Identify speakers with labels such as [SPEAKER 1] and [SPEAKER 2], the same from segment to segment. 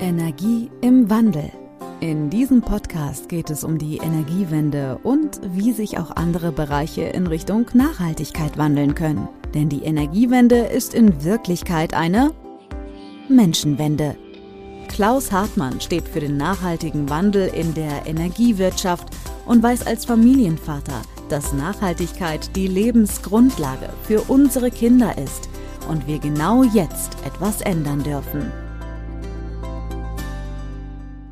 [SPEAKER 1] Energie im Wandel. In diesem Podcast geht es um die Energiewende und wie sich auch andere Bereiche in Richtung Nachhaltigkeit wandeln können. Denn die Energiewende ist in Wirklichkeit eine Menschenwende. Klaus Hartmann steht für den nachhaltigen Wandel in der Energiewirtschaft und weiß als Familienvater, dass Nachhaltigkeit die Lebensgrundlage für unsere Kinder ist und wir genau jetzt etwas ändern dürfen.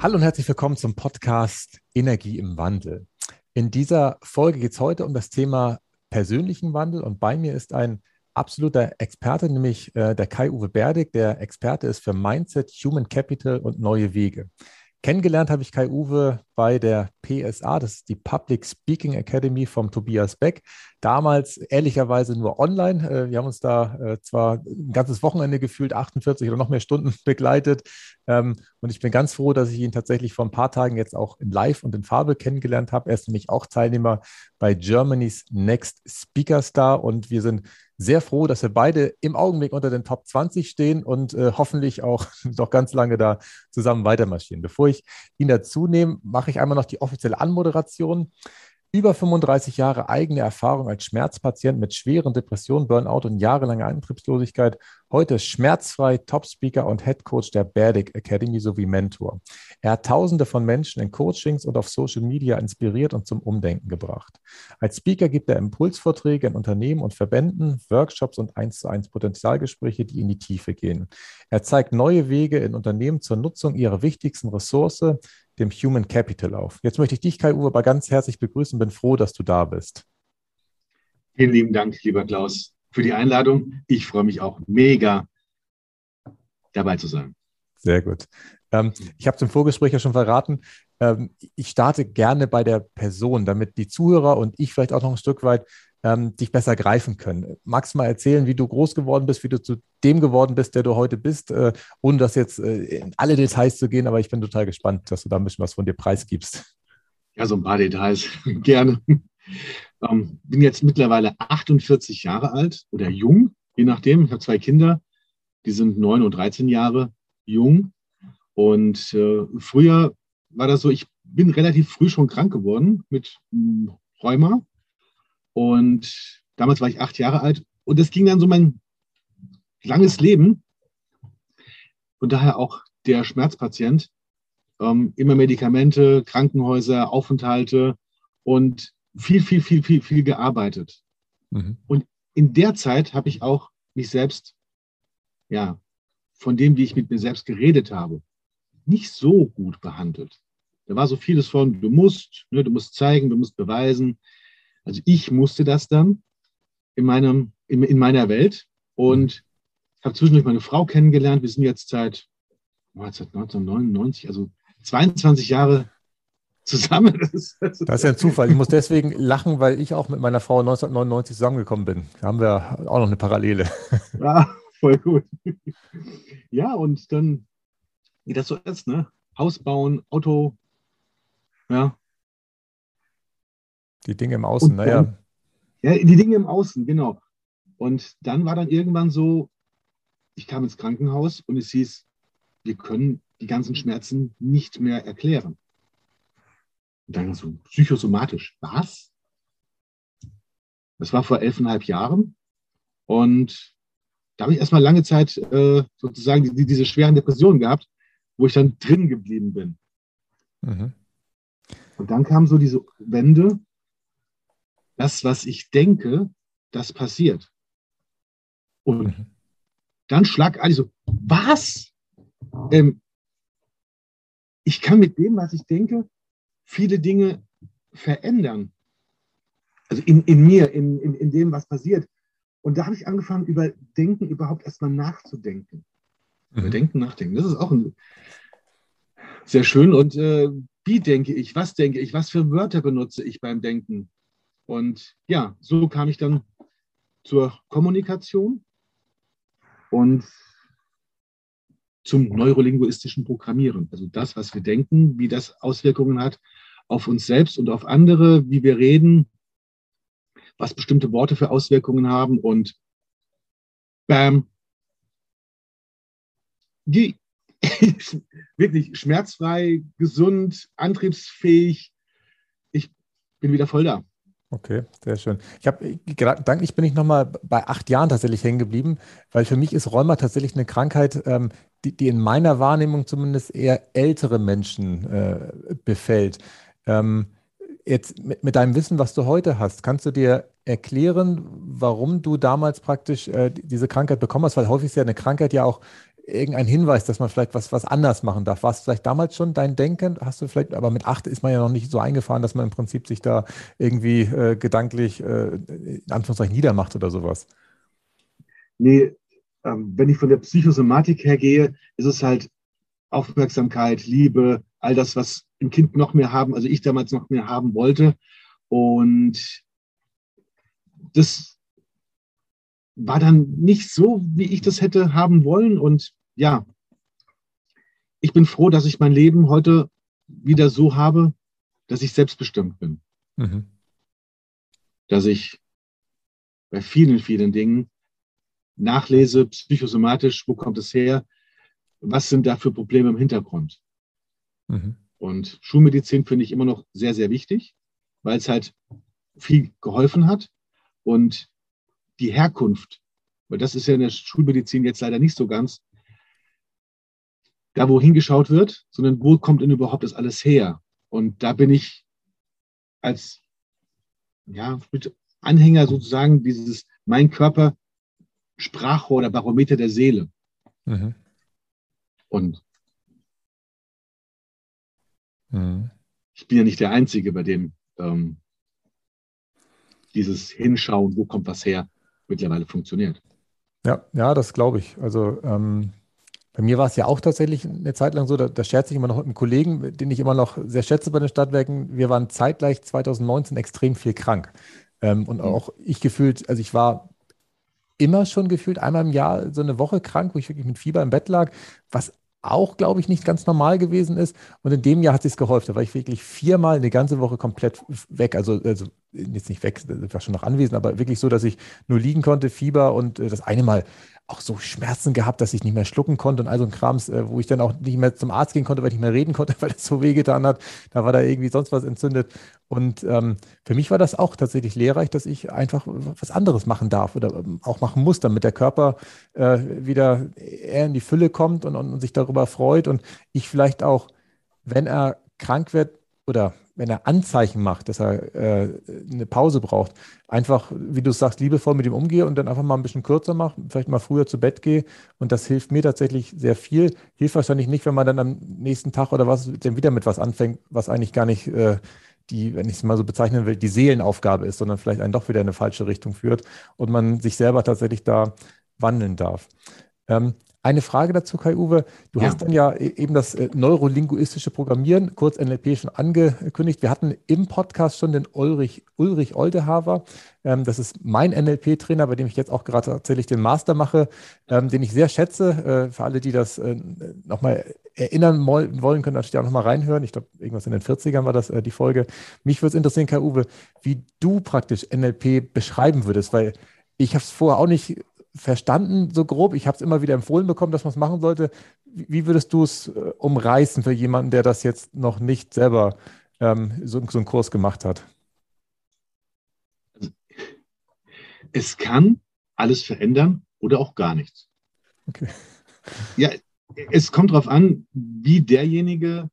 [SPEAKER 2] Hallo und herzlich willkommen zum Podcast Energie im Wandel. In dieser Folge geht es heute um das Thema persönlichen Wandel und bei mir ist ein absoluter Experte, nämlich äh, der Kai-Uwe Berdig, der Experte ist für Mindset, Human Capital und neue Wege. Kennengelernt habe ich Kai-Uwe bei der PSA, das ist die Public Speaking Academy vom Tobias Beck. Damals ehrlicherweise nur online. Äh, wir haben uns da äh, zwar ein ganzes Wochenende gefühlt, 48 oder noch mehr Stunden begleitet. Ähm, und ich bin ganz froh, dass ich ihn tatsächlich vor ein paar Tagen jetzt auch in Live und in Farbe kennengelernt habe. Er ist nämlich auch Teilnehmer bei Germany's Next Speaker Star und wir sind sehr froh, dass wir beide im Augenblick unter den Top 20 stehen und äh, hoffentlich auch noch ganz lange da zusammen weitermarschieren. Bevor ich ihn dazu nehme, mache ich einmal noch die offizielle Anmoderation. Über 35 Jahre eigene Erfahrung als Schmerzpatient mit schweren Depressionen, Burnout und jahrelanger Antriebslosigkeit. Heute schmerzfrei Top-Speaker und Head Coach der Berdic Academy sowie Mentor. Er hat Tausende von Menschen in Coachings und auf Social Media inspiriert und zum Umdenken gebracht. Als Speaker gibt er Impulsvorträge in Unternehmen und Verbänden, Workshops und 1 zu 1 Potenzialgespräche, die in die Tiefe gehen. Er zeigt neue Wege in Unternehmen zur Nutzung ihrer wichtigsten Ressource, dem Human Capital auf. Jetzt möchte ich dich, Kai-Uwe, aber ganz herzlich begrüßen. Bin froh, dass du da bist.
[SPEAKER 3] Vielen lieben Dank, lieber Klaus, für die Einladung. Ich freue mich auch mega, dabei zu sein.
[SPEAKER 2] Sehr gut. Ähm, ich habe es im Vorgespräch ja schon verraten. Ähm, ich starte gerne bei der Person, damit die Zuhörer und ich vielleicht auch noch ein Stück weit ähm, dich besser greifen können. Magst du mal erzählen, wie du groß geworden bist, wie du zu dem geworden bist, der du heute bist, äh, ohne das jetzt äh, in alle Details zu gehen, aber ich bin total gespannt, dass du da ein bisschen was von dir preisgibst.
[SPEAKER 3] Ja, so ein paar Details, gerne. Ähm, bin jetzt mittlerweile 48 Jahre alt oder jung, je nachdem. Ich habe zwei Kinder, die sind 9 und 13 Jahre jung. Und äh, früher war das so, ich bin relativ früh schon krank geworden mit hm, Rheuma und damals war ich acht Jahre alt. Und das ging dann so mein langes Leben. Und daher auch der Schmerzpatient. Ähm, immer Medikamente, Krankenhäuser, Aufenthalte und viel, viel, viel, viel, viel gearbeitet. Mhm. Und in der Zeit habe ich auch mich selbst, ja, von dem, wie ich mit mir selbst geredet habe, nicht so gut behandelt. Da war so vieles von, du musst, ne, du musst zeigen, du musst beweisen, also ich musste das dann in, meinem, in, in meiner Welt und habe zwischendurch meine Frau kennengelernt. Wir sind jetzt seit, seit 1999, also 22 Jahre zusammen.
[SPEAKER 2] Das ist, das ist ja ein Zufall. Ich muss deswegen lachen, weil ich auch mit meiner Frau 1999 zusammengekommen bin. Da haben wir auch noch eine Parallele.
[SPEAKER 3] Ja, voll gut. Ja, und dann, wie das so ist, ne? Haus bauen, Auto, ja,
[SPEAKER 2] die Dinge im Außen, naja.
[SPEAKER 3] Ja, die Dinge im Außen, genau. Und dann war dann irgendwann so, ich kam ins Krankenhaus und es hieß, wir können die ganzen Schmerzen nicht mehr erklären. Und dann so psychosomatisch. Was? Das war vor elfeinhalb Jahren. Und da habe ich erstmal lange Zeit äh, sozusagen die, diese schweren Depressionen gehabt, wo ich dann drin geblieben bin. Mhm. Und dann kam so diese Wende, das, was ich denke, das passiert. Und mhm. dann schlag alle so, was? Ähm, ich kann mit dem, was ich denke, viele Dinge verändern. Also in, in mir, in, in, in dem, was passiert. Und da habe ich angefangen, über Denken überhaupt erstmal nachzudenken. Mhm. Über Denken nachdenken. Das ist auch ein, sehr schön. Und äh, wie denke ich? Was denke ich? Was für Wörter benutze ich beim Denken? Und ja, so kam ich dann zur Kommunikation und zum neurolinguistischen Programmieren. Also das, was wir denken, wie das Auswirkungen hat auf uns selbst und auf andere, wie wir reden, was bestimmte Worte für Auswirkungen haben und bam. Die, wirklich schmerzfrei, gesund, antriebsfähig. Ich bin wieder voll da.
[SPEAKER 2] Okay, sehr schön. Ich habe gedanklich bin ich nochmal bei acht Jahren tatsächlich hängen geblieben, weil für mich ist Rheuma tatsächlich eine Krankheit, ähm, die, die, in meiner Wahrnehmung zumindest eher ältere Menschen äh, befällt. Ähm, jetzt mit, mit, deinem Wissen, was du heute hast, kannst du dir erklären, warum du damals praktisch äh, diese Krankheit bekommen hast? Weil häufig ist ja eine Krankheit ja auch irgendein Hinweis, dass man vielleicht was, was anders machen darf. War es vielleicht damals schon dein Denken? Hast du vielleicht, aber mit acht ist man ja noch nicht so eingefahren, dass man im Prinzip sich da irgendwie äh, gedanklich äh, in Anführungszeichen niedermacht oder sowas.
[SPEAKER 3] Nee, wenn ich von der Psychosomatik her gehe, ist es halt Aufmerksamkeit, Liebe, all das, was ein Kind noch mehr haben, also ich damals noch mehr haben wollte. Und das war dann nicht so, wie ich das hätte haben wollen. Und ja, ich bin froh, dass ich mein Leben heute wieder so habe, dass ich selbstbestimmt bin. Mhm. Dass ich bei vielen, vielen Dingen nachlese, psychosomatisch, wo kommt es her, was sind da für Probleme im Hintergrund. Mhm. Und Schulmedizin finde ich immer noch sehr, sehr wichtig, weil es halt viel geholfen hat. Und die Herkunft, weil das ist ja in der Schulmedizin jetzt leider nicht so ganz, da wo hingeschaut wird, sondern wo kommt denn überhaupt das alles her? Und da bin ich als ja, Anhänger sozusagen dieses Mein Körper Sprachrohr oder Barometer der Seele. Mhm. Und mhm. ich bin ja nicht der Einzige, bei dem ähm, dieses Hinschauen, wo kommt was her, mittlerweile funktioniert.
[SPEAKER 2] Ja, ja, das glaube ich. Also ähm, bei mir war es ja auch tatsächlich eine Zeit lang so, da, da scherze ich immer noch mit einem Kollegen, den ich immer noch sehr schätze bei den Stadtwerken. Wir waren zeitgleich 2019 extrem viel krank. Ähm, und mhm. auch ich gefühlt, also ich war immer schon gefühlt einmal im Jahr so eine Woche krank, wo ich wirklich mit Fieber im Bett lag, was auch, glaube ich, nicht ganz normal gewesen ist. Und in dem Jahr hat es gehäuft. Da war ich wirklich viermal eine ganze Woche komplett weg. Also, also jetzt nicht weg, war schon noch anwesend, aber wirklich so, dass ich nur liegen konnte, Fieber und äh, das eine Mal auch so Schmerzen gehabt, dass ich nicht mehr schlucken konnte und all so ein Krams, äh, wo ich dann auch nicht mehr zum Arzt gehen konnte, weil ich nicht mehr reden konnte, weil es so wehgetan hat. Da war da irgendwie sonst was entzündet. Und ähm, für mich war das auch tatsächlich lehrreich, dass ich einfach was anderes machen darf oder ähm, auch machen muss, damit der Körper äh, wieder eher in die Fülle kommt und, und, und sich darüber freut und ich vielleicht auch, wenn er krank wird oder wenn er Anzeichen macht, dass er äh, eine Pause braucht, einfach, wie du sagst, liebevoll mit ihm umgehe und dann einfach mal ein bisschen kürzer mache, vielleicht mal früher zu Bett gehe. Und das hilft mir tatsächlich sehr viel. Hilft wahrscheinlich nicht, wenn man dann am nächsten Tag oder was dann wieder mit was anfängt, was eigentlich gar nicht äh, die, wenn ich es mal so bezeichnen will, die Seelenaufgabe ist, sondern vielleicht einen doch wieder in eine falsche Richtung führt und man sich selber tatsächlich da wandeln darf. Ähm, eine Frage dazu, Kai-Uwe. Du ja. hast dann ja e-, eben das äh, neurolinguistische Programmieren, kurz NLP, schon angekündigt. Wir hatten im Podcast schon den Ulrich, Ulrich Oldehaver. Ähm, das ist mein NLP-Trainer, bei dem ich jetzt auch gerade tatsächlich den Master mache, ähm, den ich sehr schätze. Äh, für alle, die das äh, nochmal erinnern wollen, können natürlich auch nochmal reinhören. Ich glaube, irgendwas in den 40ern war das die Folge. Mich würde es interessieren, Kai-Uwe, wie du praktisch NLP beschreiben würdest, weil ich habe es vorher auch nicht verstanden, so grob. Ich habe es immer wieder empfohlen bekommen, dass man es machen sollte. Wie würdest du es äh, umreißen für jemanden, der das jetzt noch nicht selber ähm, so, so einen Kurs gemacht hat?
[SPEAKER 3] Es kann alles verändern oder auch gar nichts. Okay. Ja, es kommt darauf an, wie derjenige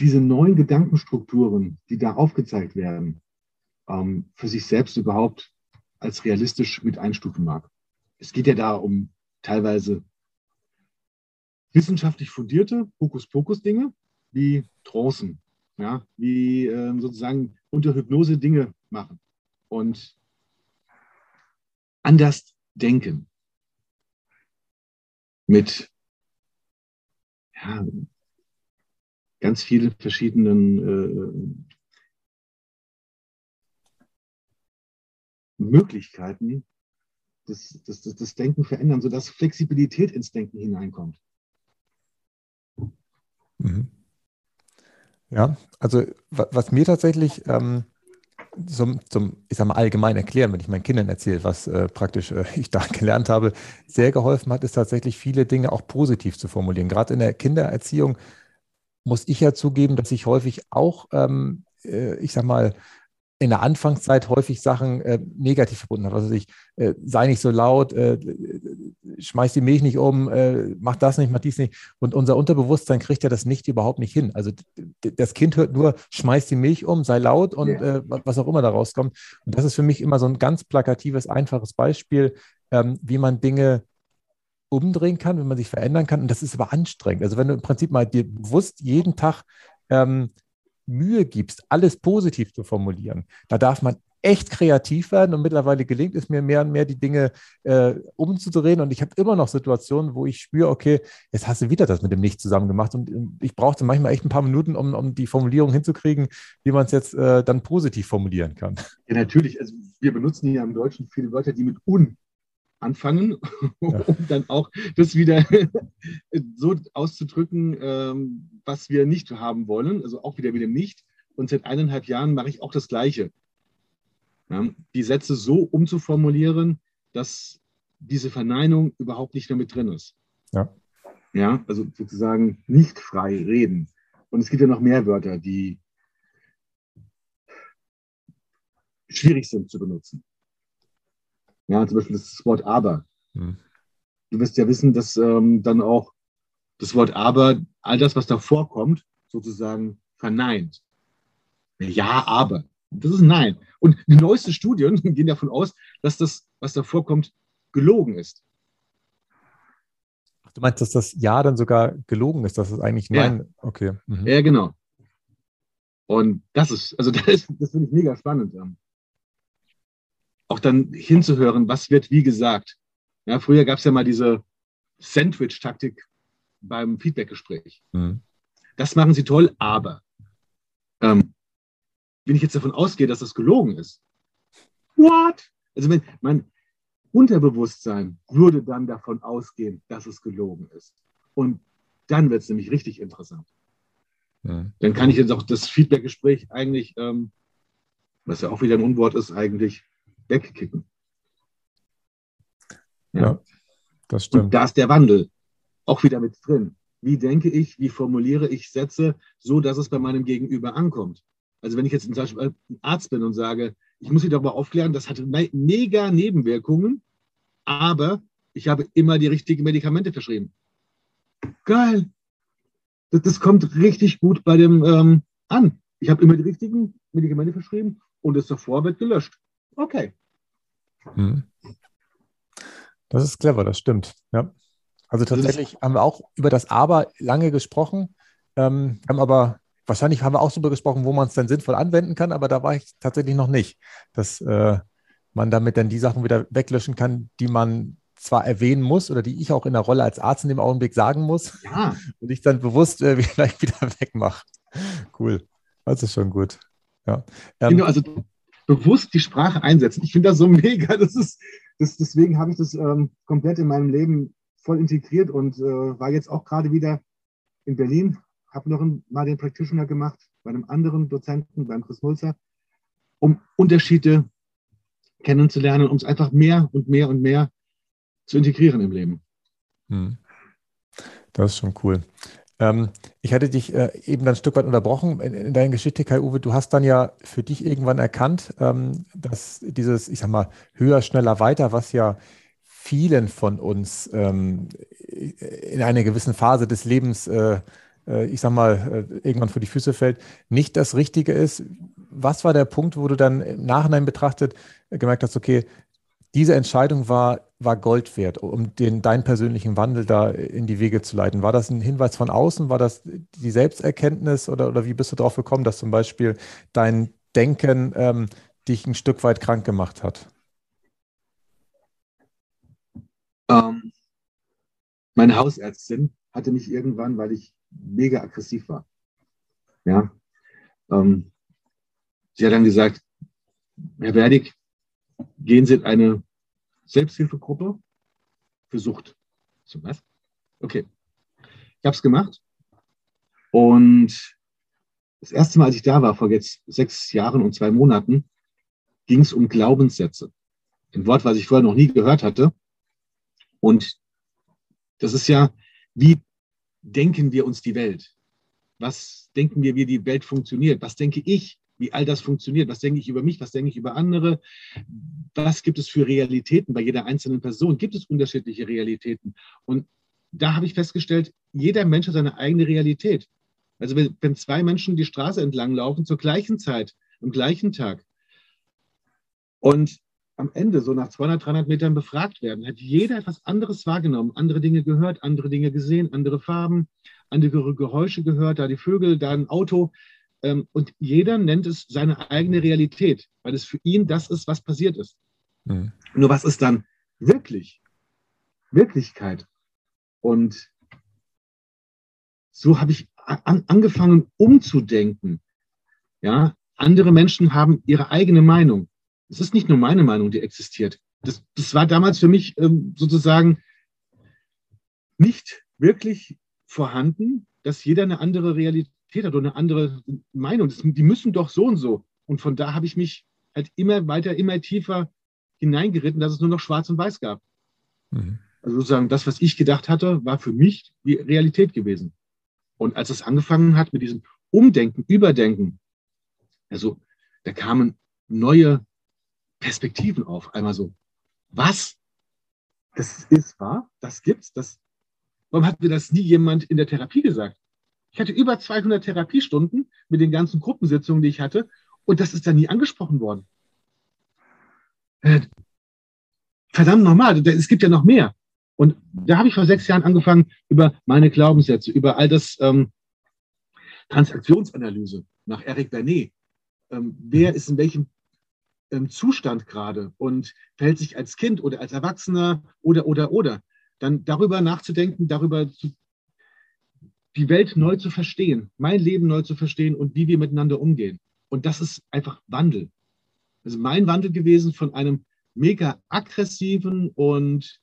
[SPEAKER 3] diese neuen Gedankenstrukturen, die da aufgezeigt werden, ähm, für sich selbst überhaupt als realistisch mit einstufen mag. Es geht ja da um teilweise wissenschaftlich fundierte Hokuspokus-Dinge wie Trancen, ja, wie äh, sozusagen unter Hypnose Dinge machen und anders denken mit ja, ganz vielen verschiedenen Möglichkeiten das, das, das, das Denken verändern, sodass Flexibilität ins Denken hineinkommt.
[SPEAKER 2] Mhm. Ja, also was mir tatsächlich ähm, zum, zum, ich sag mal, allgemein erklären, wenn ich meinen Kindern erzähle, was äh, praktisch äh, ich da gelernt habe, sehr geholfen hat, ist tatsächlich viele Dinge auch positiv zu formulieren. Gerade in der Kindererziehung muss ich ja zugeben, dass ich häufig auch, ähm, äh, ich sag mal, in der Anfangszeit häufig Sachen äh, negativ verbunden habe. Also ich äh, sei nicht so laut, äh, schmeiß die Milch nicht um, äh, mach das nicht, mach dies nicht. Und unser Unterbewusstsein kriegt ja das nicht überhaupt nicht hin. Also das Kind hört nur, schmeiß die Milch um, sei laut und ja. Äh, was auch immer da rauskommt. Und das ist für mich immer so ein ganz plakatives, einfaches Beispiel, ähm, wie man Dinge umdrehen kann, wie man sich verändern kann. Und das ist aber anstrengend. Also wenn du im Prinzip mal dir bewusst jeden Tag ähm, Mühe gibst, alles positiv zu formulieren, da darf man echt kreativ werden und mittlerweile gelingt es mir mehr und mehr, die Dinge äh, umzudrehen. Und ich habe immer noch Situationen, wo ich spüre, okay, jetzt hast du wieder das mit dem Nicht zusammen gemacht. Und ich brauchte manchmal echt ein paar Minuten, um, um die Formulierung hinzukriegen, wie man es jetzt äh, dann positiv formulieren kann.
[SPEAKER 3] Ja, natürlich. Also wir benutzen hier im Deutschen viele Wörter, die mit un anfangen, ja. um dann auch das wieder so auszudrücken, ähm, was wir nicht haben wollen, also auch wieder mit dem Nicht. Und seit eineinhalb Jahren mache ich auch das Gleiche. Ja, die Sätze so umzuformulieren, dass diese Verneinung überhaupt nicht mehr mit drin ist.
[SPEAKER 2] Ja.
[SPEAKER 3] Ja, also sozusagen nicht frei reden. Und es gibt ja noch mehr Wörter, die schwierig sind zu benutzen. Ja, zum Beispiel das Wort aber. Hm. Du wirst ja wissen, dass ähm, dann auch das Wort aber all das, was davor kommt, sozusagen verneint. Ja, aber. Das ist Nein. Und die neuesten Studien gehen davon aus, dass das, was davor kommt, gelogen ist.
[SPEAKER 2] Du meinst, dass das Ja dann sogar gelogen ist, dass es eigentlich Nein.
[SPEAKER 3] Ja. Okay. Mhm. Ja, genau. Und das ist, also das, ist, das finde ich mega spannend auch dann hinzuhören, was wird wie gesagt. Ja, früher gab es ja mal diese Sandwich-Taktik beim Feedbackgespräch. Mhm. Das machen sie toll, aber ähm, wenn ich jetzt davon ausgehe, dass das gelogen ist, what? Also wenn mein Unterbewusstsein würde dann davon ausgehen, dass es gelogen ist. Und dann wird es nämlich richtig interessant. Mhm. Dann kann ich jetzt auch das Feedbackgespräch eigentlich, ähm, was ja auch wieder ein Unwort ist, eigentlich wegkicken.
[SPEAKER 2] Ja, ja das stimmt.
[SPEAKER 3] Und da ist der Wandel auch wieder mit drin. Wie denke ich, wie formuliere ich Sätze, so dass es bei meinem Gegenüber ankommt? Also wenn ich jetzt zum Beispiel ein Arzt bin und sage, ich muss Sie darüber aufklären, das hat mega Nebenwirkungen, aber ich habe immer die richtigen Medikamente verschrieben. Geil. Das, das kommt richtig gut bei dem ähm, an. Ich habe immer die richtigen Medikamente verschrieben und das davor wird gelöscht. Okay. Hm.
[SPEAKER 2] Das ist clever, das stimmt. Ja. Also tatsächlich haben wir auch über das Aber lange gesprochen, ähm, haben aber wahrscheinlich haben wir auch darüber gesprochen, wo man es dann sinnvoll anwenden kann, aber da war ich tatsächlich noch nicht, dass äh, man damit dann die Sachen wieder weglöschen kann, die man zwar erwähnen muss oder die ich auch in der Rolle als Arzt in dem Augenblick sagen muss ja. und ich dann bewusst äh, vielleicht wieder wegmache. Cool. Das ist schon gut. Ja.
[SPEAKER 3] Ähm, genau, also bewusst die Sprache einsetzen. Ich finde das so mega. Das ist, das, deswegen habe ich das ähm, komplett in meinem Leben voll integriert und äh, war jetzt auch gerade wieder in Berlin, habe noch mal den Practitioner gemacht bei einem anderen Dozenten, beim Chris Mulzer, um Unterschiede kennenzulernen, um es einfach mehr und mehr und mehr zu integrieren im Leben. Hm.
[SPEAKER 2] Das ist schon cool. Ähm, ich hatte dich äh, eben dann ein Stück weit unterbrochen in, in deiner Geschichte, Kai-Uwe. Du hast dann ja für dich irgendwann erkannt, ähm, dass dieses, ich sag mal, höher, schneller, weiter, was ja vielen von uns ähm, in einer gewissen Phase des Lebens, äh, äh, ich sag mal, äh, irgendwann vor die Füße fällt, nicht das Richtige ist. Was war der Punkt, wo du dann im Nachhinein betrachtet gemerkt hast, okay, diese Entscheidung war, war Gold wert, um den, deinen persönlichen Wandel da in die Wege zu leiten. War das ein Hinweis von außen? War das die Selbsterkenntnis oder, oder wie bist du darauf gekommen, dass zum Beispiel dein Denken ähm, dich ein Stück weit krank gemacht hat?
[SPEAKER 3] Ähm, meine Hausärztin hatte mich irgendwann, weil ich mega aggressiv war. Ja. Ähm, sie hat dann gesagt, Herr Werdig, gehen Sie in eine Selbsthilfegruppe für Sucht. So, was? Okay. Ich habe es gemacht. Und das erste Mal, als ich da war, vor jetzt sechs Jahren und zwei Monaten, ging es um Glaubenssätze. Ein Wort, was ich vorher noch nie gehört hatte. Und das ist ja, wie denken wir uns die Welt? Was denken wir, wie die Welt funktioniert? Was denke ich, wie all das funktioniert? Was denke ich über mich? Was denke ich über andere? Was gibt es für Realitäten bei jeder einzelnen Person? Gibt es unterschiedliche Realitäten? Und da habe ich festgestellt, jeder Mensch hat seine eigene Realität. Also wenn zwei Menschen die Straße entlang laufen zur gleichen Zeit, am gleichen Tag und am Ende so nach 200, 300 Metern befragt werden, hat jeder etwas anderes wahrgenommen, andere Dinge gehört, andere Dinge gesehen, andere Farben, andere Geräusche gehört, da die Vögel, da ein Auto. Ähm, und jeder nennt es seine eigene Realität, weil es für ihn das ist, was passiert ist. Mhm. Nur was ist dann wirklich Wirklichkeit? Und so habe ich an, angefangen umzudenken. Ja, andere Menschen haben ihre eigene Meinung. Es ist nicht nur meine Meinung, die existiert. Das, das war damals für mich ähm, sozusagen nicht wirklich vorhanden, dass jeder eine andere Realität hat oder eine andere Meinung. Das, die müssen doch so und so. Und von da habe ich mich halt immer weiter, immer tiefer hineingeritten, dass es nur noch Schwarz und Weiß gab. Mhm. Also sozusagen das, was ich gedacht hatte, war für mich die Realität gewesen. Und als es angefangen hat mit diesem Umdenken, Überdenken, also da kamen neue Perspektiven auf. Einmal so, was? Das ist wahr? Das gibt's? Das, warum hat mir das nie jemand in der Therapie gesagt? Ich hatte über 200 Therapiestunden mit den ganzen Gruppensitzungen, die ich hatte, und das ist da nie angesprochen worden. Äh, verdammt nochmal, es gibt ja noch mehr. Und da habe ich vor sechs Jahren angefangen, über meine Glaubenssätze, über all das ähm, Transaktionsanalyse nach Eric Bernet. Ähm, wer ist in welchem ähm, Zustand gerade und verhält sich als Kind oder als Erwachsener oder, oder, oder. Dann darüber nachzudenken, darüber zu, die Welt neu zu verstehen, mein Leben neu zu verstehen und wie wir miteinander umgehen. Und das ist einfach Wandel. Also mein Wandel gewesen von einem mega aggressiven und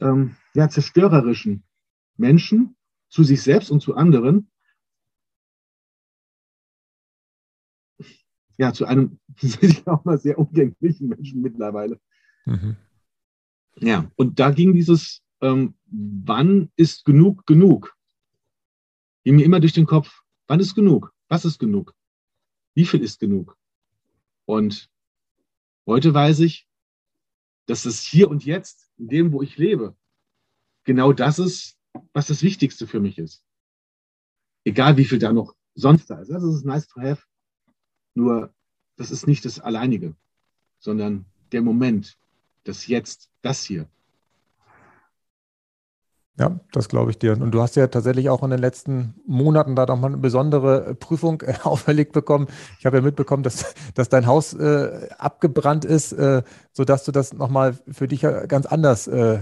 [SPEAKER 3] ähm, ja, zerstörerischen Menschen zu sich selbst und zu anderen, ja, zu einem ich auch mal sehr umgänglichen Menschen mittlerweile. Mhm. Ja, und da ging dieses, ähm, wann ist genug genug? Ging mir immer durch den Kopf, wann ist genug? Was ist genug? Wie viel ist genug? Und heute weiß ich, dass es hier und jetzt, in dem, wo ich lebe, genau das ist, was das Wichtigste für mich ist. Egal wie viel da noch sonst da ist. Das ist nice to have. Nur, das ist nicht das Alleinige, sondern der Moment, das Jetzt, das hier.
[SPEAKER 2] Ja, das glaube ich dir. Und du hast ja tatsächlich auch in den letzten Monaten da nochmal eine besondere Prüfung äh, auferlegt bekommen. Ich habe ja mitbekommen, dass, dass dein Haus äh, abgebrannt ist, äh, sodass du das nochmal für dich ganz anders äh,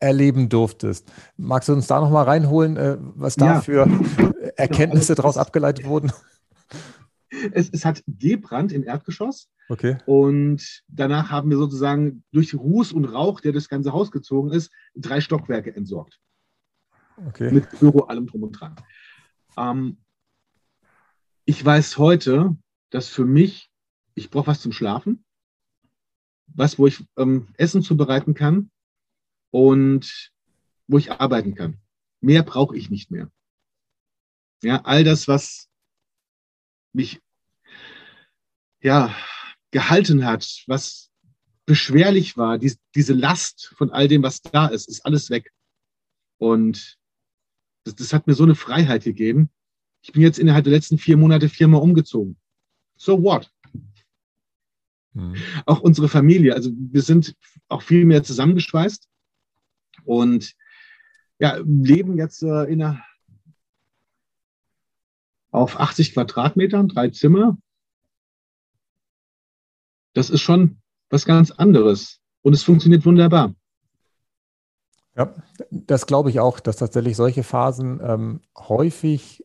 [SPEAKER 2] erleben durftest. Magst du uns da nochmal reinholen, äh, was da ja. für Erkenntnisse daraus abgeleitet wurden?
[SPEAKER 3] Es, es, hat gebrannt im Erdgeschoss.
[SPEAKER 2] Okay.
[SPEAKER 3] Und danach haben wir sozusagen durch Ruß und Rauch, der das ganze Haus gezogen ist, drei Stockwerke entsorgt.
[SPEAKER 2] Okay.
[SPEAKER 3] Mit Büro, allem drum und dran. Ähm, ich weiß heute, dass für mich, ich brauche was zum Schlafen, was, wo ich ähm, Essen zubereiten kann und wo ich arbeiten kann. Mehr brauche ich nicht mehr. Ja, all das, was mich ja, gehalten hat, was beschwerlich war, die, diese Last von all dem, was da ist, ist alles weg. Und das, das hat mir so eine Freiheit gegeben. Ich bin jetzt innerhalb der letzten vier Monate viermal umgezogen. So what? Mhm. Auch unsere Familie, also wir sind auch viel mehr zusammengeschweißt und ja, leben jetzt äh, in einer, auf 80 Quadratmetern, drei Zimmer. Das ist schon was ganz anderes und es funktioniert wunderbar.
[SPEAKER 2] Ja, das glaube ich auch, dass tatsächlich solche Phasen ähm, häufig,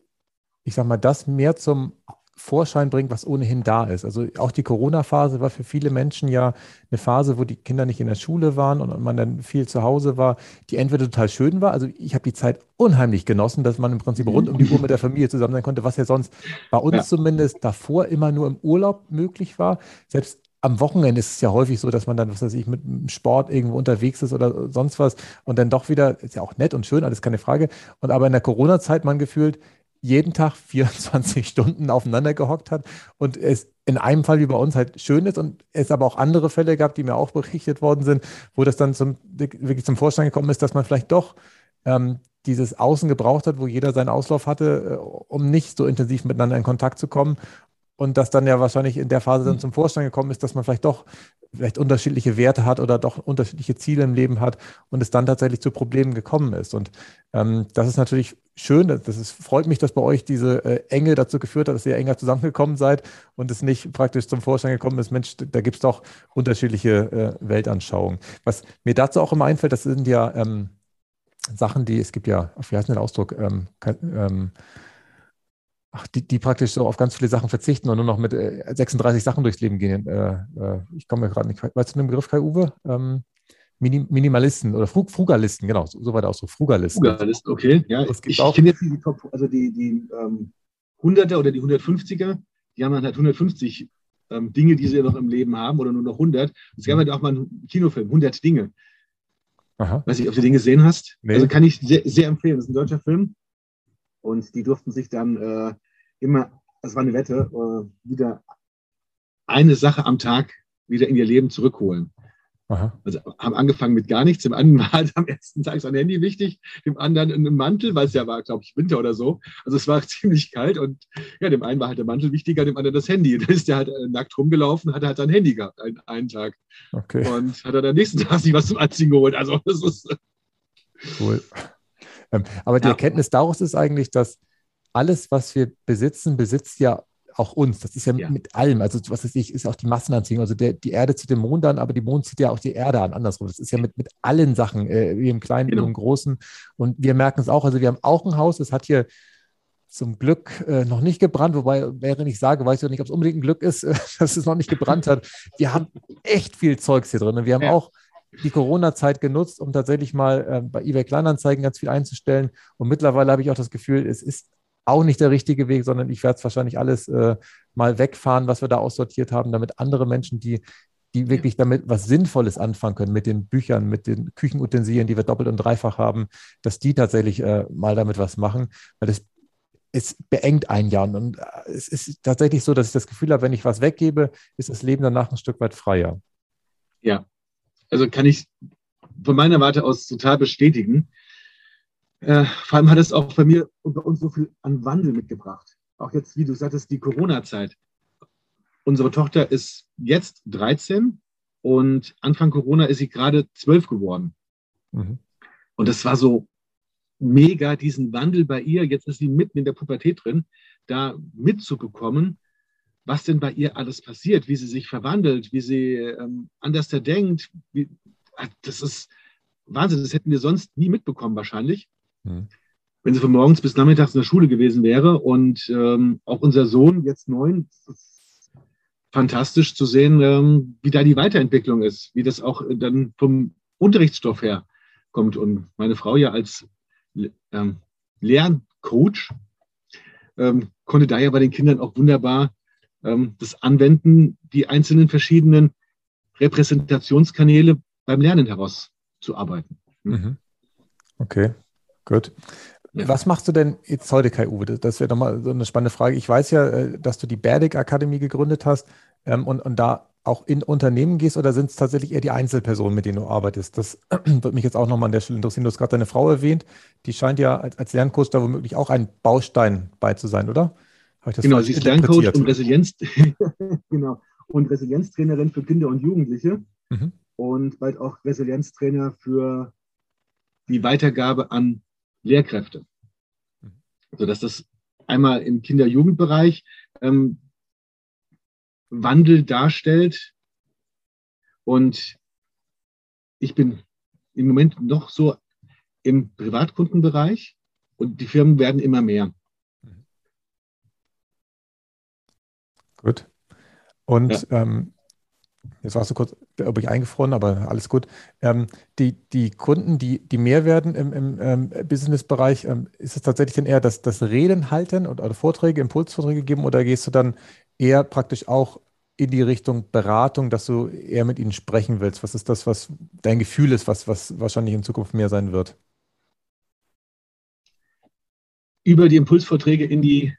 [SPEAKER 2] ich sag mal, das mehr zum Vorschein bringt, was ohnehin da ist. Also auch die Corona-Phase war für viele Menschen ja eine Phase, wo die Kinder nicht in der Schule waren und man dann viel zu Hause war, die entweder total schön war. Also ich habe die Zeit unheimlich genossen, dass man im Prinzip rund um die Uhr mit der Familie zusammen sein konnte, was ja sonst bei uns ja. zumindest davor immer nur im Urlaub möglich war. Selbst am Wochenende ist es ja häufig so, dass man dann, was weiß ich, mit Sport irgendwo unterwegs ist oder sonst was und dann doch wieder, ist ja auch nett und schön, alles keine Frage. Und aber in der Corona-Zeit man gefühlt jeden Tag 24 Stunden aufeinander gehockt hat und es in einem Fall wie bei uns halt schön ist und es aber auch andere Fälle gab, die mir auch berichtet worden sind, wo das dann zum, wirklich zum Vorschein gekommen ist, dass man vielleicht doch ähm, dieses Außen gebraucht hat, wo jeder seinen Auslauf hatte, äh, um nicht so intensiv miteinander in Kontakt zu kommen und das dann ja wahrscheinlich in der Phase dann hm. zum Vorstand gekommen ist, dass man vielleicht doch vielleicht unterschiedliche Werte hat oder doch unterschiedliche Ziele im Leben hat und es dann tatsächlich zu Problemen gekommen ist. Und ähm, das ist natürlich schön, das ist, freut mich, dass bei euch diese äh, Enge dazu geführt hat, dass ihr enger zusammengekommen seid und es nicht praktisch zum Vorstand gekommen ist, Mensch, da gibt es doch unterschiedliche äh, Weltanschauungen. Was mir dazu auch immer einfällt, das sind ja ähm, Sachen, die, es gibt ja, wie heißt denn der Ausdruck, ähm, ähm, ach, die, die praktisch so auf ganz viele Sachen verzichten und nur noch mit äh, 36 Sachen durchs Leben gehen. Äh, äh, ich komme mir gerade nicht, weißt du den Begriff, Kai-Uwe? Ähm, Minim Minimalisten oder Frug Frugalisten, genau, so, so war der Ausdruck, Frugalisten.
[SPEAKER 3] Frugalisten, okay, ja. Ich finde jetzt die, also die, die ähm, 100er oder die 150er, die haben dann halt 150 ähm, Dinge, die sie noch im Leben haben oder nur noch 100. Es gab halt auch mal einen Kinofilm, 100 Dinge. Aha. Weiß nicht, ob du den gesehen hast. Nee. Also kann ich sehr, sehr empfehlen. Das ist ein deutscher Film. Und die durften sich dann äh, immer, das war eine Wette, äh, wieder eine Sache am Tag wieder in ihr Leben zurückholen. Aha. Also haben angefangen mit gar nichts. Dem einen war halt am ersten Tag sein Handy wichtig, dem anderen ein Mantel, weil es ja war, glaube ich, Winter oder so. Also es war ziemlich kalt und ja, dem einen war halt der Mantel wichtiger, dem anderen das Handy. Dann ist der halt äh, nackt rumgelaufen, hat halt sein Handy gehabt, einen, einen Tag. Okay. Und hat er dann nächsten Tag sich was zum Anziehen geholt. Also das ist.
[SPEAKER 2] Cool. Ähm, aber die ja. Erkenntnis daraus ist eigentlich, dass alles, was wir besitzen, besitzt ja auch uns. Das ist ja, ja. mit allem. Also, was weiß ich, ist auch die Massenanziehung. Also, der, die Erde zieht den Mond an, aber die Mond zieht ja auch die Erde an. Andersrum. Das ist ja mit, mit allen Sachen, äh, wie im Kleinen, genau. wie im Großen. Und wir merken es auch. Also, wir haben auch ein Haus, das hat hier zum Glück äh, noch nicht gebrannt, wobei, während ich sage, weiß ich nicht, ob es unbedingt ein Glück ist, äh, dass es noch nicht gebrannt hat. Wir haben echt viel Zeugs hier drin. Und wir haben ja. auch die Corona-Zeit genutzt, um tatsächlich mal äh, bei eBay Kleinanzeigen ganz viel einzustellen. Und mittlerweile habe ich auch das Gefühl, es ist auch nicht der richtige Weg, sondern ich werde es wahrscheinlich alles äh, mal wegfahren, was wir da aussortiert haben, damit andere Menschen, die, die wirklich damit was Sinnvolles anfangen können, mit den Büchern, mit den Küchenutensilien, die wir doppelt und dreifach haben, dass die tatsächlich äh, mal damit was machen. Weil das es beengt ein Jahr. Und äh, es ist tatsächlich so, dass ich das Gefühl habe, wenn ich was weggebe, ist das Leben danach ein Stück weit freier.
[SPEAKER 3] Ja, also kann ich von meiner Warte aus total bestätigen. Äh, vor allem hat es auch bei mir und bei uns so viel an Wandel mitgebracht. Auch jetzt, wie du sagtest, die Corona-Zeit. Unsere Tochter ist jetzt 13 und Anfang Corona ist sie gerade 12 geworden. Mhm. Und das war so mega, diesen Wandel bei ihr. Jetzt ist sie mitten in der Pubertät drin, da mitzubekommen, was denn bei ihr alles passiert, wie sie sich verwandelt, wie sie ähm, anders denkt. Wie, ah, das ist Wahnsinn, das hätten wir sonst nie mitbekommen wahrscheinlich. Mhm. Wenn sie von morgens bis nachmittags in der Schule gewesen wäre und ähm, auch unser Sohn, jetzt neun, fantastisch zu sehen, ähm, wie da die Weiterentwicklung ist, wie das auch dann vom Unterrichtsstoff her kommt. Und meine Frau ja als ähm, Lerncoach ähm, konnte da ja bei den Kindern auch wunderbar ähm, das Anwenden, die einzelnen verschiedenen Repräsentationskanäle beim Lernen herauszuarbeiten.
[SPEAKER 2] Mhm. Okay, gut. Ja. Was machst du denn jetzt heute, Kai Uwe? Das wäre nochmal so eine spannende Frage. Ich weiß ja, äh, dass du die Berdic Akademie gegründet hast ähm, und, und da auch in Unternehmen gehst oder sind es tatsächlich eher die Einzelpersonen, mit denen du arbeitest? Das würde mich jetzt auch nochmal an der Stelle interessieren. Du hast gerade deine Frau erwähnt. Die scheint ja als, als Lerncoach da womöglich auch ein Baustein bei zu sein, oder?
[SPEAKER 3] Genau, sie ist Lerncoach und Resilienz, genau, und Resilienztrainerin für Kinder und Jugendliche mhm. und bald auch Resilienztrainer für die Weitergabe an Lehrkräfte. Mhm. Sodass das einmal im Kinder-Jugendbereich ähm, Wandel darstellt. Und ich bin im Moment noch so im Privatkundenbereich und die Firmen werden immer mehr.
[SPEAKER 2] Gut. Und ja. ähm, jetzt warst du kurz, ob ich eingefroren, aber alles gut. Ähm, die, die Kunden, die, die mehr werden im, im ähm, Business-Bereich, ähm, ist es tatsächlich denn eher das, das Reden halten oder, oder Vorträge, Impulsvorträge geben oder gehst du dann eher praktisch auch in die Richtung Beratung, dass du eher mit ihnen sprechen willst? Was ist das, was dein Gefühl ist, was, was wahrscheinlich in Zukunft mehr sein wird?
[SPEAKER 3] Über die Impulsvorträge in die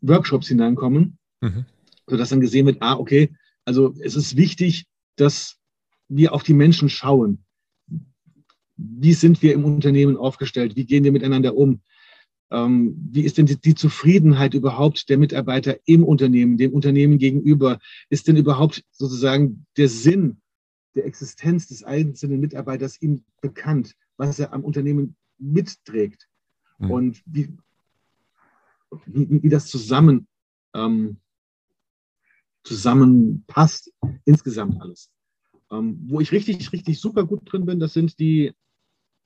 [SPEAKER 3] Workshops hineinkommen, mhm. Sodass dann gesehen wird, ah, okay, also es ist wichtig, dass wir auf die Menschen schauen. Wie sind wir im Unternehmen aufgestellt? Wie gehen wir miteinander um? Ähm, wie ist denn die, die, Zufriedenheit überhaupt der Mitarbeiter im Unternehmen, dem Unternehmen gegenüber? Ist denn überhaupt sozusagen der Sinn der Existenz des einzelnen Mitarbeiters ihm bekannt, was er am Unternehmen mitträgt? Mhm. Und wie, wie, wie, das zusammen, ähm, zusammenpasst, insgesamt alles. Ähm, wo ich richtig, richtig super gut drin bin, das sind die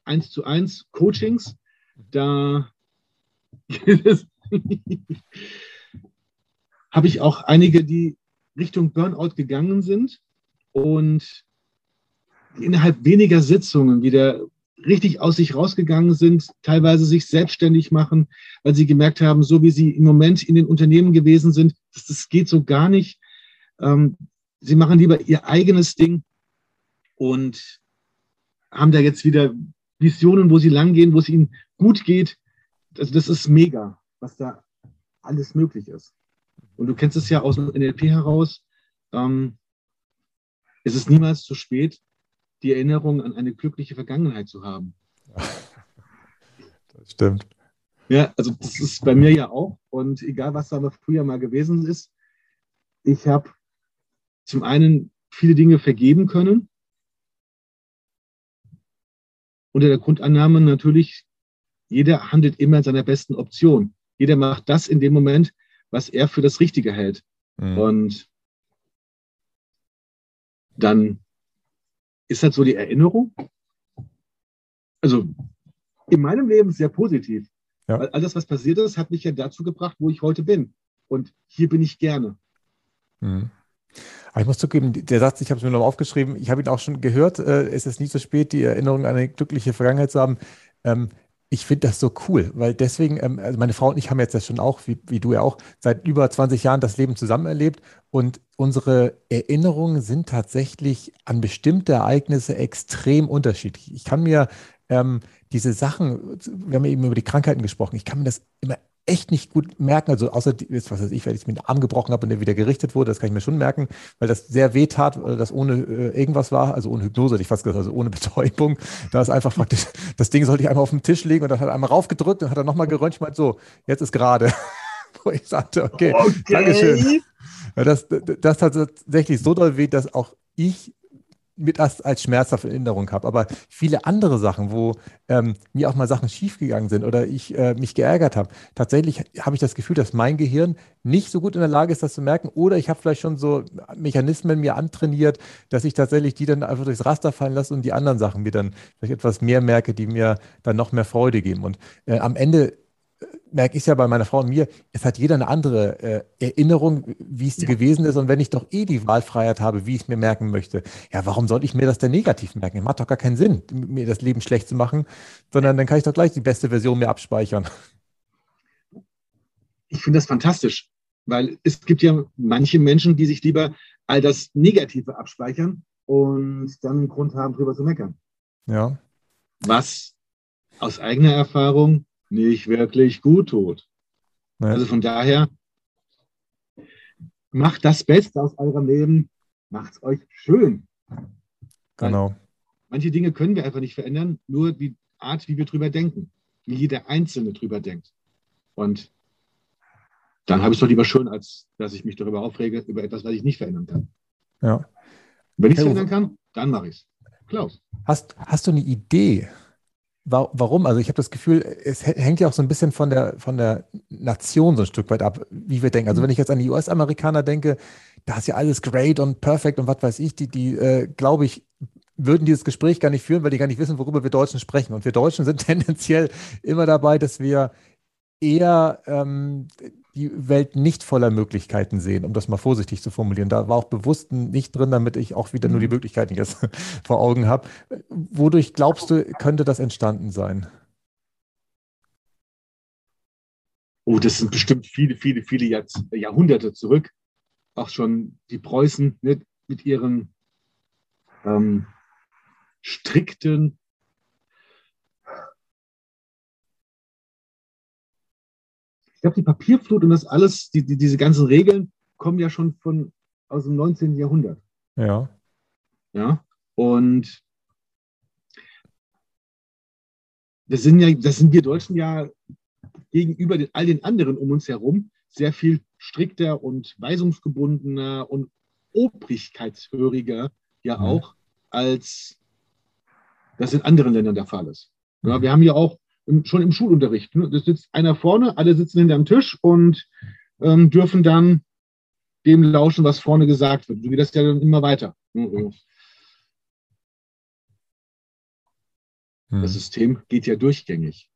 [SPEAKER 3] 1 zu 1 Coachings. Da habe ich auch einige, die Richtung Burnout gegangen sind und innerhalb weniger Sitzungen wieder richtig aus sich rausgegangen sind, teilweise sich selbstständig machen, weil sie gemerkt haben, so wie sie im Moment in den Unternehmen gewesen sind, das, das geht so gar nicht. Ähm, sie machen lieber ihr eigenes Ding und haben da jetzt wieder Visionen, wo sie langgehen, wo es ihnen gut geht, also das ist mega, was da alles möglich ist. Und du kennst es ja aus dem NLP heraus. Ähm, es ist niemals zu spät, die Erinnerung an eine glückliche Vergangenheit zu haben.
[SPEAKER 2] Das stimmt.
[SPEAKER 3] Ja, also das ist bei mir ja auch. Und egal, was da früher mal gewesen ist, ich habe zum einen viele Dinge vergeben können. Unter der Grundannahme natürlich, jeder handelt immer in seiner besten Option. Jeder macht das in dem Moment, was er für das Richtige hält. Mhm. Und dann ist halt so die Erinnerung. Also in meinem Leben sehr positiv. Ja. Weil alles, was passiert ist, hat mich ja dazu gebracht, wo ich heute bin. Und hier bin ich gerne.
[SPEAKER 2] Mhm. Aber ich muss zugeben, der Satz, ich habe es mir nochmal aufgeschrieben, ich habe ihn auch schon gehört, äh, es ist nie so spät, die Erinnerung an eine glückliche Vergangenheit zu haben. Ähm, ich finde das so cool, weil deswegen, ähm, also meine Frau und ich haben jetzt ja schon auch, wie, wie du ja auch, seit über 20 Jahren das Leben zusammen erlebt und unsere Erinnerungen sind tatsächlich an bestimmte Ereignisse extrem unterschiedlich. Ich kann mir ähm, diese Sachen, wir haben eben über die Krankheiten gesprochen, ich kann mir das immer echt nicht gut merken. Also außer, jetzt, was weiß ich, weil ich mir den Arm gebrochen habe und der wieder gerichtet wurde, das kann ich mir schon merken, weil das sehr weh tat, weil das ohne äh, irgendwas war, also ohne Hypnose, hätte ich fast gesagt, also ohne Betäubung. Da ist einfach praktisch, das Ding sollte ich einmal auf den Tisch legen und dann hat er einmal raufgedrückt und hat er nochmal geröntgt, meint so, jetzt ist gerade. Wo ich sagte, okay, okay. Dankeschön. Ja, das, das hat tatsächlich so doll weh, dass auch ich mit das als schmerzhafte Erinnerung habe. Aber viele andere Sachen, wo ähm, mir auch mal Sachen schiefgegangen sind oder ich äh, mich geärgert habe, tatsächlich habe ich das Gefühl, dass mein Gehirn nicht so gut in der Lage ist, das zu merken. Oder ich habe vielleicht schon so Mechanismen mir antrainiert, dass ich tatsächlich die dann einfach durchs Raster fallen lasse und die anderen Sachen mir dann vielleicht etwas mehr merke, die mir dann noch mehr Freude geben. Und äh, am Ende merke ich ja bei meiner Frau und mir, es hat jeder eine andere äh, Erinnerung, wie es ja. gewesen ist. Und wenn ich doch eh die Wahlfreiheit habe, wie ich es mir merken möchte, ja, warum soll ich mir das denn negativ merken? Macht doch gar keinen Sinn, mir das Leben schlecht zu machen, sondern dann kann ich doch gleich die beste Version mir abspeichern.
[SPEAKER 3] Ich finde das fantastisch, weil es gibt ja manche Menschen, die sich lieber all das Negative abspeichern und dann einen Grund haben, drüber zu meckern.
[SPEAKER 2] Ja.
[SPEAKER 3] Was aus eigener Erfahrung nicht wirklich gut tut. Ja. Also von daher, macht das Beste aus eurem Leben, macht es euch schön.
[SPEAKER 2] Genau. Weil
[SPEAKER 3] manche Dinge können wir einfach nicht verändern, nur die Art, wie wir drüber denken, wie jeder Einzelne drüber denkt. Und dann habe ich es doch lieber schön, als dass ich mich darüber aufrege, über etwas, was ich nicht verändern kann.
[SPEAKER 2] Ja.
[SPEAKER 3] Wenn ich es verändern kann, dann mache ich es. Klaus.
[SPEAKER 2] Hast, hast du eine Idee, Warum? Also ich habe das Gefühl, es hängt ja auch so ein bisschen von der, von der Nation so ein Stück weit ab, wie wir denken. Also wenn ich jetzt an die US-Amerikaner denke, da ist ja alles great und perfekt und was weiß ich, die, die äh, glaube ich, würden dieses Gespräch gar nicht führen, weil die gar nicht wissen, worüber wir Deutschen sprechen. Und wir Deutschen sind tendenziell immer dabei, dass wir eher ähm, die Welt nicht voller Möglichkeiten sehen, um das mal vorsichtig zu formulieren. Da war auch bewusst nicht drin, damit ich auch wieder nur die mhm. Möglichkeiten jetzt vor Augen habe. Wodurch glaubst du, könnte das entstanden sein?
[SPEAKER 3] Oh, das sind bestimmt viele, viele, viele Jahr Jahrhunderte zurück. auch schon die Preußen ne, mit ihren ähm, strikten glaube, die Papierflut und das alles, die, die, diese ganzen Regeln kommen ja schon von aus dem 19. Jahrhundert.
[SPEAKER 2] Ja.
[SPEAKER 3] Ja. Und das sind ja, das sind wir Deutschen ja gegenüber den, all den anderen um uns herum sehr viel strikter und weisungsgebundener und obrigkeitshöriger ja mhm. auch, als das in anderen Ländern der Fall ist. Ja, wir haben ja auch im, schon im Schulunterricht, ne, da sitzt einer vorne, alle sitzen hinterm Tisch und ähm, dürfen dann dem lauschen, was vorne gesagt wird. So geht das ja dann immer weiter. Mhm. Das System geht ja durchgängig.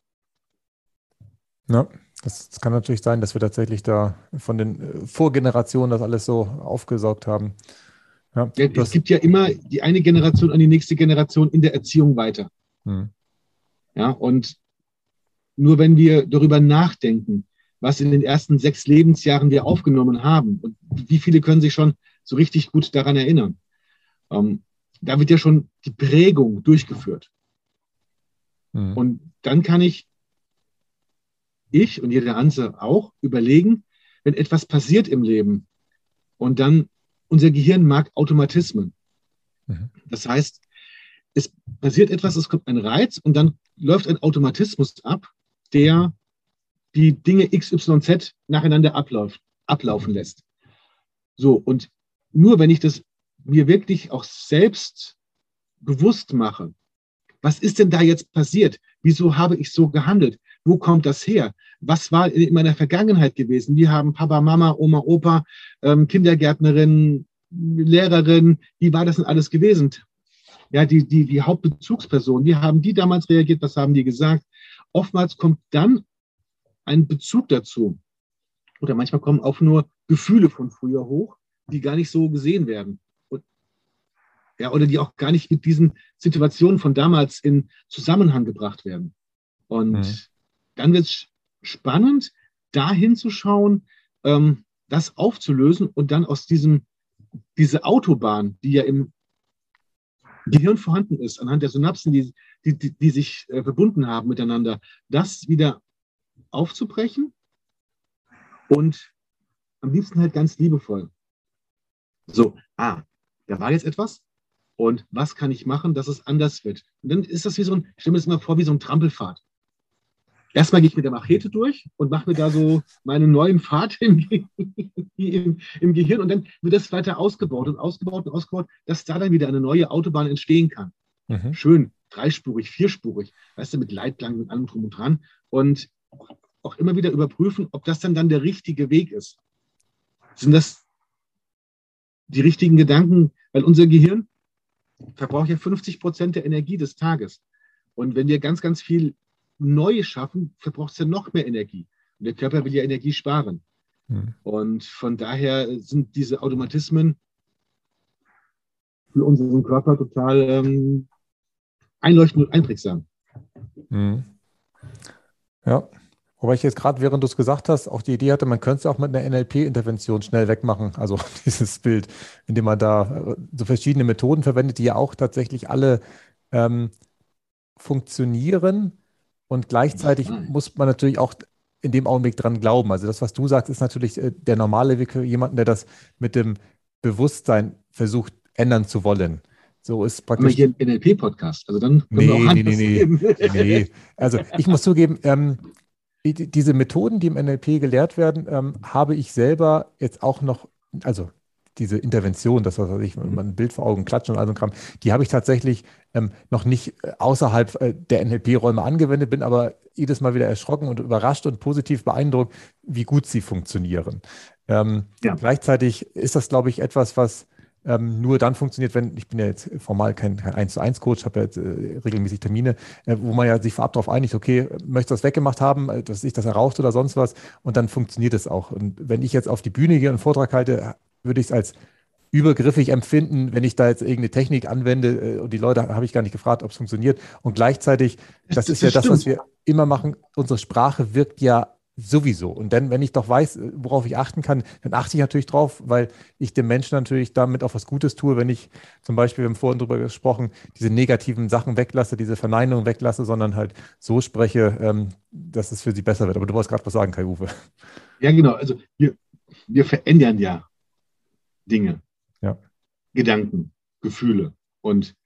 [SPEAKER 2] Ja, das, das, kann natürlich sein, dass wir tatsächlich da von den äh, Vorgenerationen das alles so aufgesaugt haben.
[SPEAKER 3] Ja, ja, es gibt ja immer die eine Generation an die nächste Generation in der Erziehung weiter. Hm. Ja, und nur wenn wir darüber nachdenken, was in den ersten sechs Lebensjahren wir aufgenommen haben und wie viele können sich schon so richtig gut daran erinnern, ähm, da wird ja schon die Prägung durchgeführt. Mhm. Und dann kann ich, ich und jeder andere auch überlegen, wenn etwas passiert im Leben und dann unser Gehirn mag Automatismen. Mhm. Das heißt, es passiert etwas, es kommt ein Reiz und dann läuft ein Automatismus ab, der die Dinge XYZ nacheinander abläuft, ablaufen lässt. So, und nur wenn ich das mir wirklich auch selbst bewusst mache, was ist denn da jetzt passiert? Wieso habe ich so gehandelt? Wo kommt das her? Was war in meiner Vergangenheit gewesen? Wir haben Papa, Mama, Oma, Opa, ähm, Kindergärtnerin, Lehrerin. Wie war das denn alles gewesen? Ja, die, die, die Hauptbezugsperson. Wie haben die damals reagiert? Was haben die gesagt? Oftmals kommt dann ein Bezug dazu. Oder manchmal kommen auch nur Gefühle von früher hoch, die gar nicht so gesehen werden ja, oder die auch gar nicht mit diesen Situationen von damals in Zusammenhang gebracht werden. Und mhm. dann wird es spannend, da hinzuschauen, ähm, das aufzulösen und dann aus diesem, diese Autobahn, die ja im Gehirn vorhanden ist, anhand der Synapsen, die, die, die, die sich äh, verbunden haben miteinander, das wieder aufzubrechen und am liebsten halt ganz liebevoll. So, ah, da war jetzt etwas, und was kann ich machen, dass es anders wird? Und dann ist das wie so ein, ich stelle mir das mal vor, wie so ein Trampelpfad. Erstmal gehe ich mit der Machete durch und mache mir da so meinen neuen Pfad im, im, im, Gehirn und dann wird das weiter ausgebaut und ausgebaut und ausgebaut, dass da dann wieder eine neue Autobahn entstehen kann. Mhm. Schön, dreispurig, vierspurig, weißt du, mit Leitplanken und allem drum und dran. Und auch immer wieder überprüfen, ob das dann, dann der richtige Weg ist. Sind das die richtigen Gedanken? Weil unser Gehirn verbraucht ja 50 Prozent der Energie des Tages. Und wenn wir ganz, ganz viel Neues schaffen, verbraucht es ja noch mehr Energie. Und der Körper will ja Energie sparen. Hm. Und von daher sind diese Automatismen für unseren Körper total ähm, einleuchtend und einprägsam.
[SPEAKER 2] Hm. Ja, Wobei ich jetzt gerade, während du es gesagt hast, auch die Idee hatte, man könnte es auch mit einer NLP-Intervention schnell wegmachen. Also dieses Bild, indem man da äh, so verschiedene Methoden verwendet, die ja auch tatsächlich alle ähm, funktionieren. Und gleichzeitig muss man natürlich auch in dem Augenblick dran glauben. Also das, was du sagst, ist natürlich äh, der normale Weg für jemanden, der das mit dem Bewusstsein versucht ändern zu wollen. So ist praktisch.
[SPEAKER 3] Aber hier ein NLP-Podcast. Also dann
[SPEAKER 2] können nee, wir auch nee, nee, nee, nee. Also ich muss zugeben, ähm, diese Methoden, die im NLP gelehrt werden, ähm, habe ich selber jetzt auch noch, also diese Intervention, das was ich, wenn man ein Bild vor Augen klatscht und all so Kram, die habe ich tatsächlich ähm, noch nicht äh, außerhalb äh, der NLP-Räume angewendet, bin aber jedes Mal wieder erschrocken und überrascht und positiv beeindruckt, wie gut sie funktionieren. Ähm, ja. Gleichzeitig ist das, glaube ich, etwas, was ähm, nur dann funktioniert, wenn, ich bin ja jetzt formal kein, kein 1 zu 1 Coach, habe ja jetzt äh, regelmäßig Termine, äh, wo man ja sich vorab darauf einigt, okay, möchte das weggemacht haben, äh, dass ich das erraucht oder sonst was und dann funktioniert es auch. Und wenn ich jetzt auf die Bühne gehe und einen Vortrag halte, würde ich es als übergriffig empfinden, wenn ich da jetzt irgendeine Technik anwende äh, und die Leute habe ich gar nicht gefragt, ob es funktioniert. Und gleichzeitig, das, das ist ja das, was wir immer machen, unsere Sprache wirkt ja Sowieso. Und dann, wenn ich doch weiß, worauf ich achten kann, dann achte ich natürlich drauf, weil ich dem Menschen natürlich damit auch was Gutes tue, wenn ich zum Beispiel, wir haben vorhin darüber gesprochen, diese negativen Sachen weglasse, diese Verneinungen weglasse, sondern halt so spreche, ähm, dass es für sie besser wird. Aber du wolltest gerade was sagen, Kai-Uwe.
[SPEAKER 3] Ja, genau. Also wir, wir verändern ja Dinge,
[SPEAKER 2] ja.
[SPEAKER 3] Gedanken, Gefühle. Und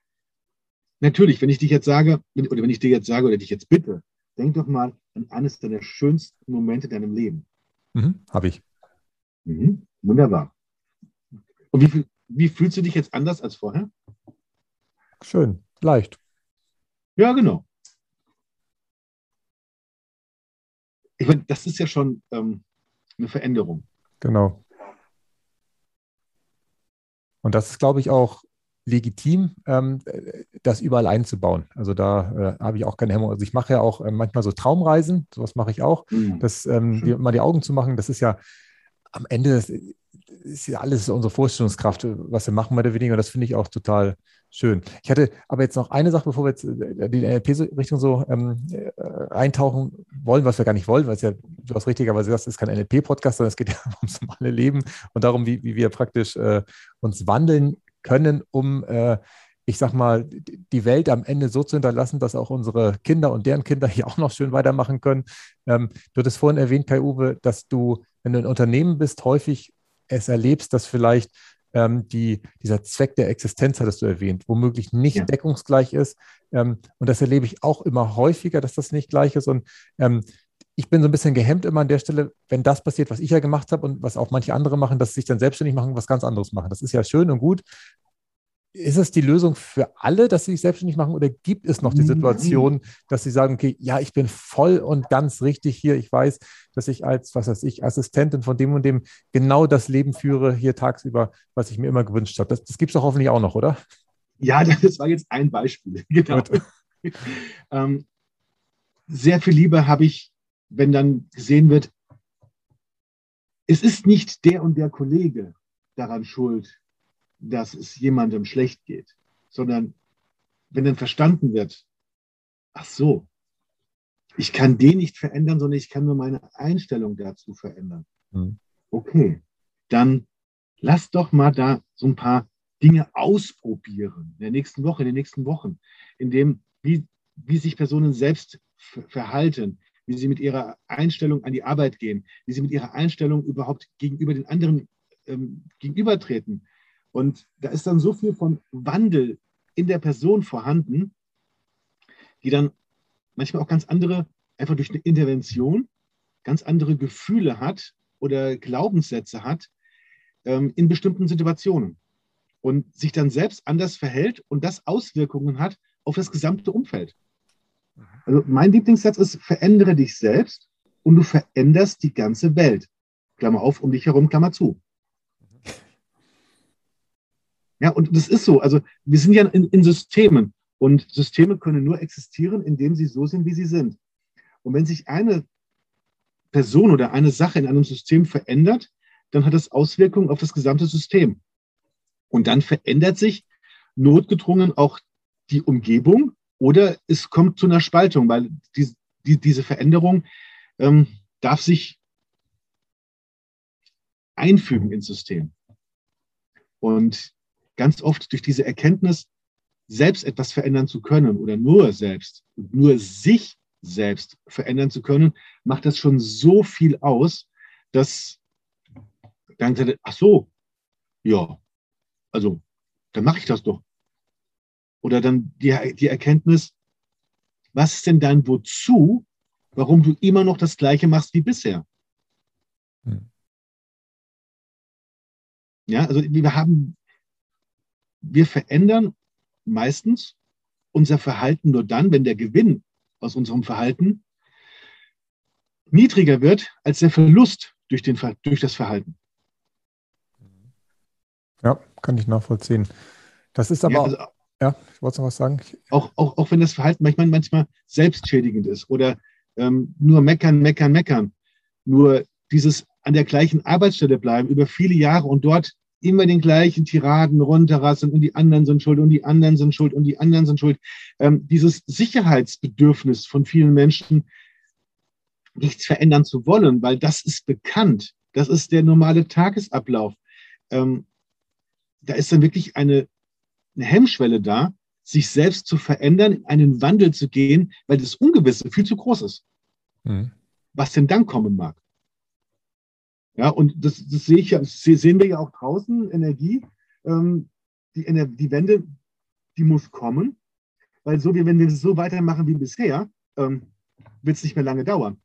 [SPEAKER 3] natürlich, wenn ich dich jetzt sage, oder wenn ich dir jetzt sage oder dich jetzt bitte, denk doch mal an eines deiner schönsten Momente in deinem Leben.
[SPEAKER 2] Mhm, Habe ich.
[SPEAKER 3] Mhm, wunderbar. Und wie, wie fühlst du dich jetzt anders als vorher?
[SPEAKER 2] Schön, leicht.
[SPEAKER 3] Ja, genau. Ich meine, das ist ja schon ähm, eine Veränderung.
[SPEAKER 2] Genau. Und das ist, glaube ich, auch legitim, ähm, das überall einzubauen. Also da äh, habe ich auch keine Hemmung. Also ich mache ja auch äh, manchmal so Traumreisen, sowas mache ich auch, mhm. das ähm, die, mal die Augen zu machen. Das ist ja am Ende das ist ja alles unsere Vorstellungskraft, was wir machen, mehr oder weniger. Und das finde ich auch total schön. Ich hatte aber jetzt noch eine Sache, bevor wir jetzt äh, die NLP-Richtung so ähm, äh, eintauchen wollen, was wir gar nicht wollen, weil es ja, du hast richtigerweise gesagt, es ist kein NLP-Podcast, sondern es geht ja ums normale Leben und darum, wie, wie wir praktisch äh, uns wandeln können, um, äh, ich sag mal, die Welt am Ende so zu hinterlassen, dass auch unsere Kinder und deren Kinder hier auch noch schön weitermachen können. Ähm, du hattest vorhin erwähnt, Kai-Uwe, dass du, wenn du ein Unternehmen bist, häufig es erlebst, dass vielleicht ähm, die, dieser Zweck der Existenz, hattest du erwähnt, womöglich nicht ja. deckungsgleich ist. Ähm, und das erlebe ich auch immer häufiger, dass das nicht gleich ist. Und ähm, ich bin so ein bisschen gehemmt immer an der Stelle, wenn das passiert, was ich ja gemacht habe und was auch manche andere machen, dass sie sich dann selbstständig machen und was ganz anderes machen. Das ist ja schön und gut. Ist es die Lösung für alle, dass sie sich selbstständig machen oder gibt es noch die Situation, dass sie sagen, okay, ja, ich bin voll und ganz richtig hier. Ich weiß, dass ich als, was weiß ich, Assistentin von dem und dem genau das Leben führe hier tagsüber, was ich mir immer gewünscht habe. Das, das gibt es doch hoffentlich auch noch, oder?
[SPEAKER 3] Ja, das war jetzt ein Beispiel. Genau. ähm, sehr viel Liebe habe ich wenn dann gesehen wird, es ist nicht der und der Kollege daran schuld, dass es jemandem schlecht geht, sondern wenn dann verstanden wird, ach so, ich kann den nicht verändern, sondern ich kann nur meine Einstellung dazu verändern. Mhm. Okay, dann lass doch mal da so ein paar Dinge ausprobieren in der nächsten Woche, in den nächsten Wochen, in dem, wie, wie sich Personen selbst verhalten, wie sie mit ihrer Einstellung an die Arbeit gehen, wie sie mit ihrer Einstellung überhaupt gegenüber den anderen ähm, gegenübertreten. Und da ist dann so viel von Wandel in der Person vorhanden, die dann manchmal auch ganz andere, einfach durch eine Intervention, ganz andere Gefühle hat oder Glaubenssätze hat ähm, in bestimmten Situationen und sich dann selbst anders verhält und das Auswirkungen hat auf das gesamte Umfeld. Also mein Lieblingssatz ist, verändere dich selbst und du veränderst die ganze Welt. Klammer auf, um dich herum, Klammer zu. Ja, und das ist so. Also wir sind ja in, in Systemen und Systeme können nur existieren, indem sie so sind, wie sie sind. Und wenn sich eine Person oder eine Sache in einem System verändert, dann hat das Auswirkungen auf das gesamte System. Und dann verändert sich notgedrungen auch die Umgebung oder es kommt zu einer Spaltung, weil die, die, diese Veränderung ähm, darf sich einfügen ins System. Und ganz oft durch diese Erkenntnis, selbst etwas verändern zu können oder nur selbst, nur sich selbst verändern zu können, macht das schon so viel aus, dass dann sagt, ach so, ja, also dann mache ich das doch. Oder dann die, die Erkenntnis, was ist denn dein Wozu, warum du immer noch das Gleiche machst wie bisher? Hm. Ja, also wir haben, wir verändern meistens unser Verhalten nur dann, wenn der Gewinn aus unserem Verhalten niedriger wird als der Verlust durch, den, durch das Verhalten.
[SPEAKER 2] Ja, kann ich nachvollziehen. Das ist aber ja, also, ja, ich wollte noch was sagen.
[SPEAKER 3] Auch, auch, auch wenn das Verhalten manchmal, manchmal selbstschädigend ist oder ähm, nur meckern, meckern, meckern. Nur dieses an der gleichen Arbeitsstelle bleiben über viele Jahre und dort immer den gleichen Tiraden runterrassen und die anderen sind schuld und die anderen sind schuld und die anderen sind schuld. Ähm, dieses Sicherheitsbedürfnis von vielen Menschen nichts verändern zu wollen, weil das ist bekannt. Das ist der normale Tagesablauf. Ähm, da ist dann wirklich eine, eine Hemmschwelle da, sich selbst zu verändern, in einen Wandel zu gehen, weil das Ungewisse viel zu groß ist. Mhm. Was denn dann kommen mag. Ja, und das, das sehe ich ja, sehen wir ja auch draußen, Energie. Ähm, die, die Wende, die muss kommen, weil so wie wenn wir es so weitermachen wie bisher, ähm, wird es nicht mehr lange dauern,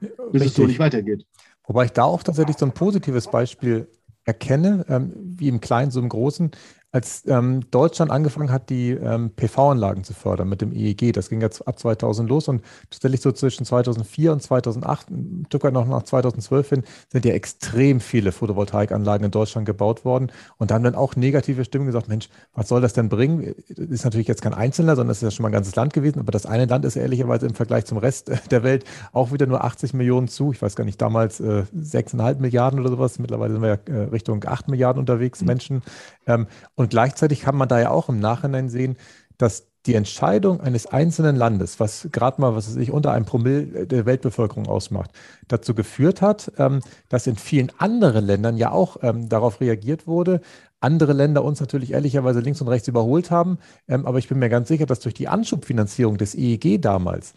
[SPEAKER 3] bis Richtig. es so nicht weitergeht.
[SPEAKER 2] Wobei ich da auch tatsächlich so ein positives Beispiel erkenne, ähm, wie im Kleinen, so im Großen als ähm, Deutschland angefangen hat, die ähm, PV-Anlagen zu fördern mit dem EEG, das ging jetzt ab 2000 los und tatsächlich so zwischen 2004 und 2008, ein Stück weit noch nach 2012 hin, sind ja extrem viele Photovoltaikanlagen in Deutschland gebaut worden und da haben dann auch negative Stimmen gesagt, Mensch, was soll das denn bringen? Ist natürlich jetzt kein Einzelner, sondern es ist ja schon mal ein ganzes Land gewesen, aber das eine Land ist ehrlicherweise im Vergleich zum Rest der Welt auch wieder nur 80 Millionen zu, ich weiß gar nicht, damals äh, 6,5 Milliarden oder sowas, mittlerweile sind wir ja äh, Richtung 8 Milliarden unterwegs, mhm. Menschen. Ähm, und gleichzeitig kann man da ja auch im Nachhinein sehen, dass die Entscheidung eines einzelnen Landes, was gerade mal, was weiß ich, unter einem Promille der Weltbevölkerung ausmacht, dazu geführt hat, ähm, dass in vielen anderen Ländern ja auch ähm, darauf reagiert wurde. Andere Länder uns natürlich ehrlicherweise links und rechts überholt haben. Ähm, aber ich bin mir ganz sicher, dass durch die Anschubfinanzierung des EEG damals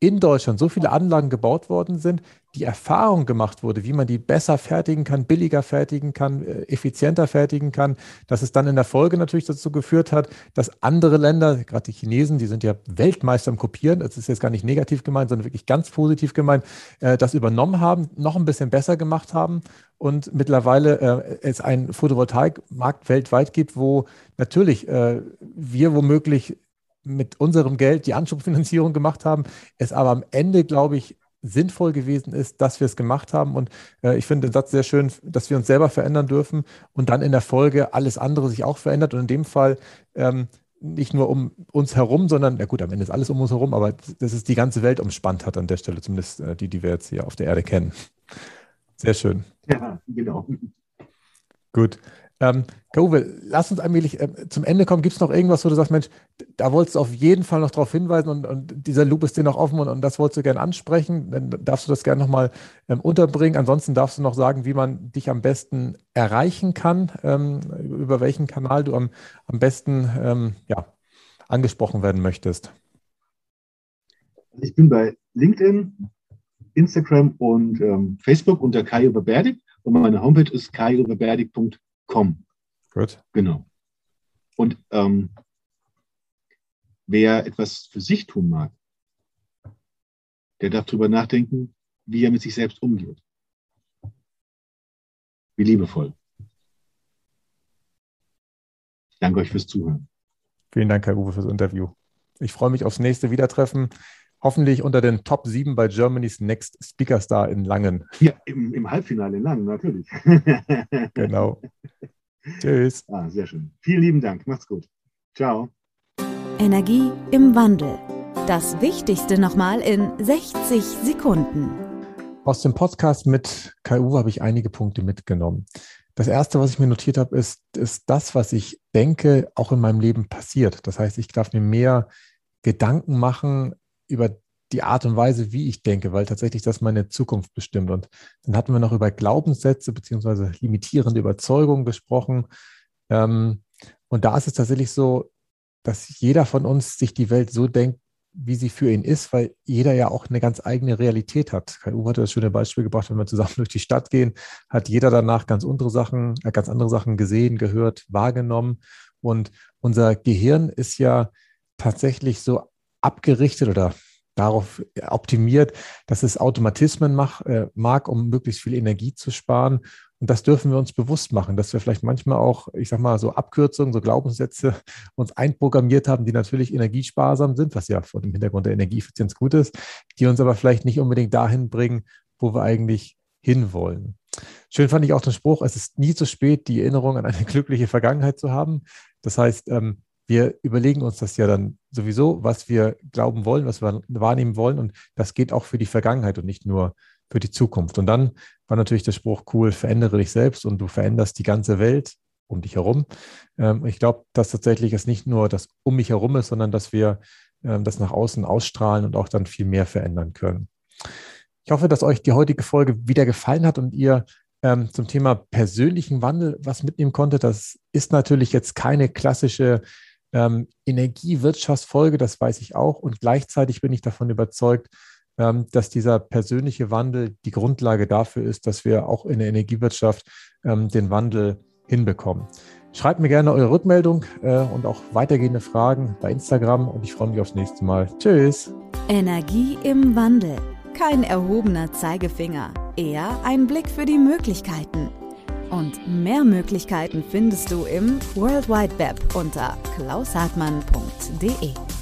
[SPEAKER 2] in Deutschland so viele Anlagen gebaut worden sind, die Erfahrung gemacht wurde, wie man die besser fertigen kann, billiger fertigen kann, äh, effizienter fertigen kann, dass es dann in der Folge natürlich dazu geführt hat, dass andere Länder, gerade die Chinesen, die sind ja Weltmeister im Kopieren, das ist jetzt gar nicht negativ gemeint, sondern wirklich ganz positiv gemeint, äh, das übernommen haben, noch ein bisschen besser gemacht haben und mittlerweile äh, es einen Photovoltaikmarkt weltweit gibt, wo natürlich wir womöglich mit unserem Geld die Anschubfinanzierung gemacht haben, es aber am Ende, glaube ich, sinnvoll gewesen ist, dass wir es gemacht haben. Und äh, ich finde den Satz sehr schön, dass wir uns selber verändern dürfen und dann in der Folge alles andere sich auch verändert. Und in dem Fall ähm, nicht nur um uns herum, sondern, na gut, am Ende ist alles um uns herum, aber dass es die ganze Welt umspannt hat an der Stelle, zumindest äh, die, die wir jetzt hier auf der Erde kennen. Sehr schön.
[SPEAKER 3] Ja, genau.
[SPEAKER 2] Gut. Ähm, Uwe, lass uns allmählich äh, zum Ende kommen. Gibt es noch irgendwas, wo du sagst, Mensch, da wolltest du auf jeden Fall noch darauf hinweisen und, und, dieser Loop ist dir noch offen und, und das wolltest du gerne ansprechen? Dann darfst du das gerne nochmal ähm, unterbringen. Ansonsten darfst du noch sagen, wie man dich am besten erreichen kann, ähm, über welchen Kanal du am, am besten ähm, ja, angesprochen werden möchtest.
[SPEAKER 3] Ich bin bei LinkedIn, Instagram und ähm, Facebook unter Kai Überberdig und meine Homepage ist kaiüberberdig.com kommen.
[SPEAKER 2] Gut.
[SPEAKER 3] Genau. Und ähm, wer etwas für sich tun mag, der darf darüber nachdenken, wie er mit sich selbst umgeht. Wie liebevoll. Ich danke euch fürs Zuhören.
[SPEAKER 2] Vielen Dank, Herr Uwe, fürs Interview. Ich freue mich aufs nächste Wiedertreffen. Hoffentlich unter den Top 7 bei Germany's Next Speaker Star in Langen.
[SPEAKER 3] Ja, im, im Halbfinale in Langen, natürlich.
[SPEAKER 2] genau. Tschüss.
[SPEAKER 3] Ah, sehr schön. Vielen lieben Dank. Macht's gut. Ciao.
[SPEAKER 1] Energie im Wandel. Das Wichtigste nochmal in 60 Sekunden.
[SPEAKER 2] Aus dem Podcast mit KU habe ich einige Punkte mitgenommen. Das erste, was ich mir notiert habe, ist, ist das, was ich denke, auch in meinem Leben passiert. Das heißt, ich darf mir mehr Gedanken machen, über die Art und Weise, wie ich denke, weil tatsächlich das meine Zukunft bestimmt. Und dann hatten wir noch über Glaubenssätze beziehungsweise limitierende Überzeugungen gesprochen. Ähm, und da ist es tatsächlich so, dass jeder von uns sich die Welt so denkt, wie sie für ihn ist, weil jeder ja auch eine ganz eigene Realität hat. Kai Uwe hat das schöne Beispiel gebracht, wenn wir zusammen durch die Stadt gehen, hat jeder danach ganz andere Sachen, äh, ganz andere Sachen gesehen, gehört, wahrgenommen. Und unser Gehirn ist ja tatsächlich so abgerichtet oder darauf optimiert, dass es Automatismen mach, äh, mag, um möglichst viel Energie zu sparen. Und das dürfen wir uns bewusst machen, dass wir vielleicht manchmal auch, ich sag mal, so Abkürzungen, so Glaubenssätze uns einprogrammiert haben, die natürlich energiesparsam sind, was ja vor dem Hintergrund der Energieeffizienz gut ist, die uns aber vielleicht nicht unbedingt dahin bringen, wo wir eigentlich hinwollen. Schön fand ich auch den Spruch, es ist nie zu spät, die Erinnerung an eine glückliche Vergangenheit zu haben. Das heißt, ähm, wir überlegen uns das ja dann sowieso, was wir glauben wollen, was wir wahrnehmen wollen. Und das geht auch für die Vergangenheit und nicht nur für die Zukunft. Und dann war natürlich der Spruch cool, verändere dich selbst und du veränderst die ganze Welt um dich herum. Ähm, ich glaube, dass tatsächlich es nicht nur das um mich herum ist, sondern dass wir ähm, das nach außen ausstrahlen und auch dann viel mehr verändern können. Ich hoffe, dass euch die heutige Folge wieder gefallen hat und ihr ähm, zum Thema persönlichen Wandel was mitnehmen konntet. Das ist natürlich jetzt keine klassische ähm, Energiewirtschaftsfolge, das weiß ich auch. Und gleichzeitig bin ich davon überzeugt, ähm, dass dieser persönliche Wandel die Grundlage dafür ist, dass wir auch in der Energiewirtschaft ähm, den Wandel hinbekommen. Schreibt mir gerne eure Rückmeldung äh, und auch weitergehende Fragen bei Instagram und ich freue mich aufs nächste Mal. Tschüss.
[SPEAKER 1] Energie im Wandel. Kein erhobener Zeigefinger, eher ein Blick für die Möglichkeiten. Und mehr Möglichkeiten findest du im World Wide Web unter klaushartmann.de.